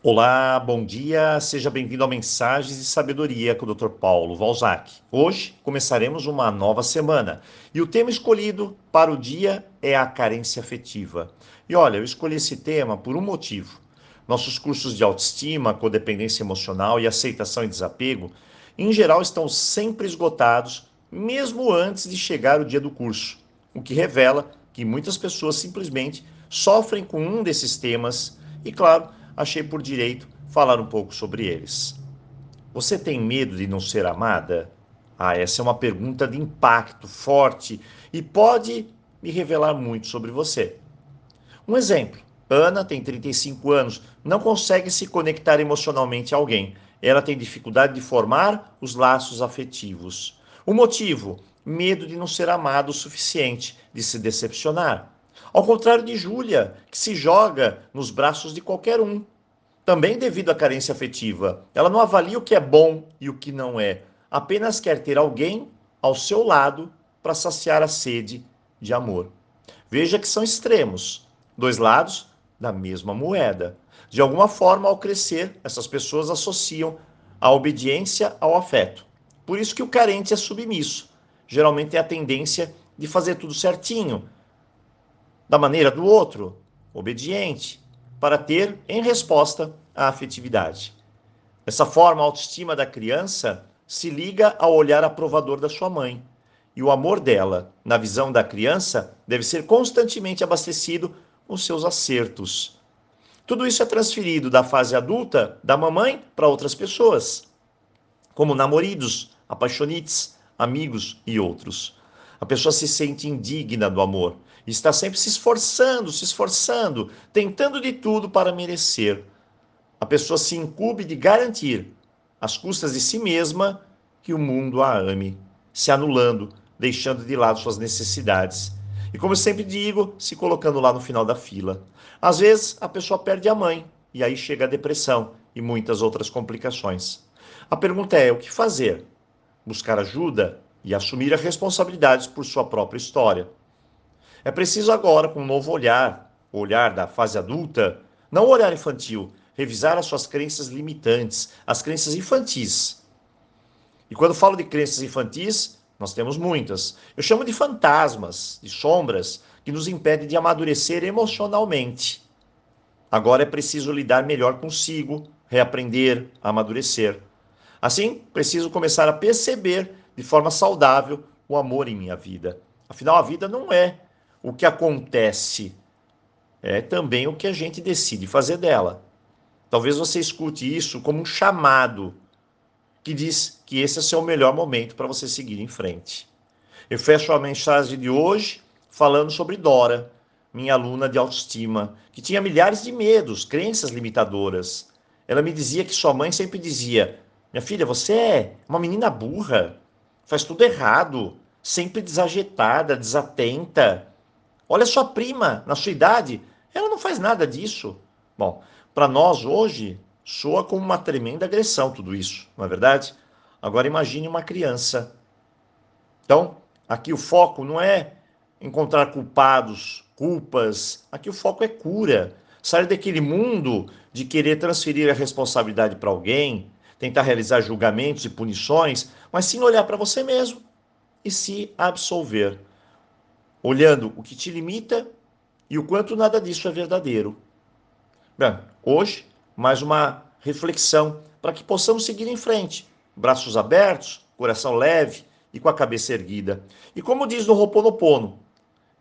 Olá, bom dia, seja bem-vindo a Mensagens de Sabedoria com o Dr. Paulo Valzac. Hoje começaremos uma nova semana e o tema escolhido para o dia é a carência afetiva. E olha, eu escolhi esse tema por um motivo. Nossos cursos de autoestima, codependência emocional e aceitação e desapego, em geral, estão sempre esgotados, mesmo antes de chegar o dia do curso, o que revela que muitas pessoas simplesmente sofrem com um desses temas e, claro, achei por direito falar um pouco sobre eles. Você tem medo de não ser amada? Ah, essa é uma pergunta de impacto forte e pode me revelar muito sobre você. Um exemplo: Ana tem 35 anos, não consegue se conectar emocionalmente a alguém. Ela tem dificuldade de formar os laços afetivos. O motivo? Medo de não ser amado o suficiente, de se decepcionar. Ao contrário de Júlia, que se joga nos braços de qualquer um. Também devido à carência afetiva. Ela não avalia o que é bom e o que não é. Apenas quer ter alguém ao seu lado para saciar a sede de amor. Veja que são extremos, dois lados da mesma moeda. De alguma forma, ao crescer, essas pessoas associam a obediência ao afeto. Por isso que o carente é submisso. Geralmente tem a tendência de fazer tudo certinho, da maneira do outro, obediente, para ter em resposta a afetividade. Dessa forma, a autoestima da criança se liga ao olhar aprovador da sua mãe. E o amor dela, na visão da criança, deve ser constantemente abastecido com seus acertos. Tudo isso é transferido da fase adulta da mamãe para outras pessoas, como namoridos, apaixonites, amigos e outros. A pessoa se sente indigna do amor está sempre se esforçando, se esforçando, tentando de tudo para merecer. A pessoa se incube de garantir, às custas de si mesma, que o mundo a ame, se anulando, deixando de lado suas necessidades. E como eu sempre digo, se colocando lá no final da fila. Às vezes a pessoa perde a mãe e aí chega a depressão e muitas outras complicações. A pergunta é: o que fazer? Buscar ajuda? E assumir as responsabilidades por sua própria história. É preciso agora, com um novo olhar, o olhar da fase adulta, não o olhar infantil, revisar as suas crenças limitantes, as crenças infantis. E quando falo de crenças infantis, nós temos muitas. Eu chamo de fantasmas, de sombras, que nos impedem de amadurecer emocionalmente. Agora é preciso lidar melhor consigo, reaprender, amadurecer. Assim, preciso começar a perceber de forma saudável o amor em minha vida. Afinal, a vida não é o que acontece, é também o que a gente decide fazer dela. Talvez você escute isso como um chamado que diz que esse é o seu melhor momento para você seguir em frente. Eu fecho a mensagem de hoje falando sobre Dora, minha aluna de autoestima, que tinha milhares de medos, crenças limitadoras. Ela me dizia que sua mãe sempre dizia: Minha filha, você é uma menina burra faz tudo errado, sempre desajetada, desatenta. Olha sua prima, na sua idade, ela não faz nada disso. Bom, para nós hoje, soa como uma tremenda agressão tudo isso, não é verdade? Agora imagine uma criança. Então, aqui o foco não é encontrar culpados, culpas, aqui o foco é cura. Sair daquele mundo de querer transferir a responsabilidade para alguém, tentar realizar julgamentos e punições, mas sim olhar para você mesmo e se absolver, olhando o que te limita e o quanto nada disso é verdadeiro. Bem, hoje, mais uma reflexão para que possamos seguir em frente, braços abertos, coração leve e com a cabeça erguida. E como diz no Roponopono,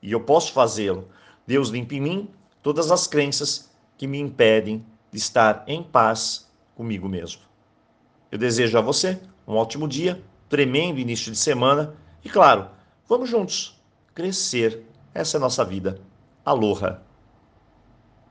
e eu posso fazê-lo, Deus limpa em mim todas as crenças que me impedem de estar em paz comigo mesmo. Eu desejo a você um ótimo dia, tremendo início de semana e, claro, vamos juntos crescer. Essa é a nossa vida. Aloha!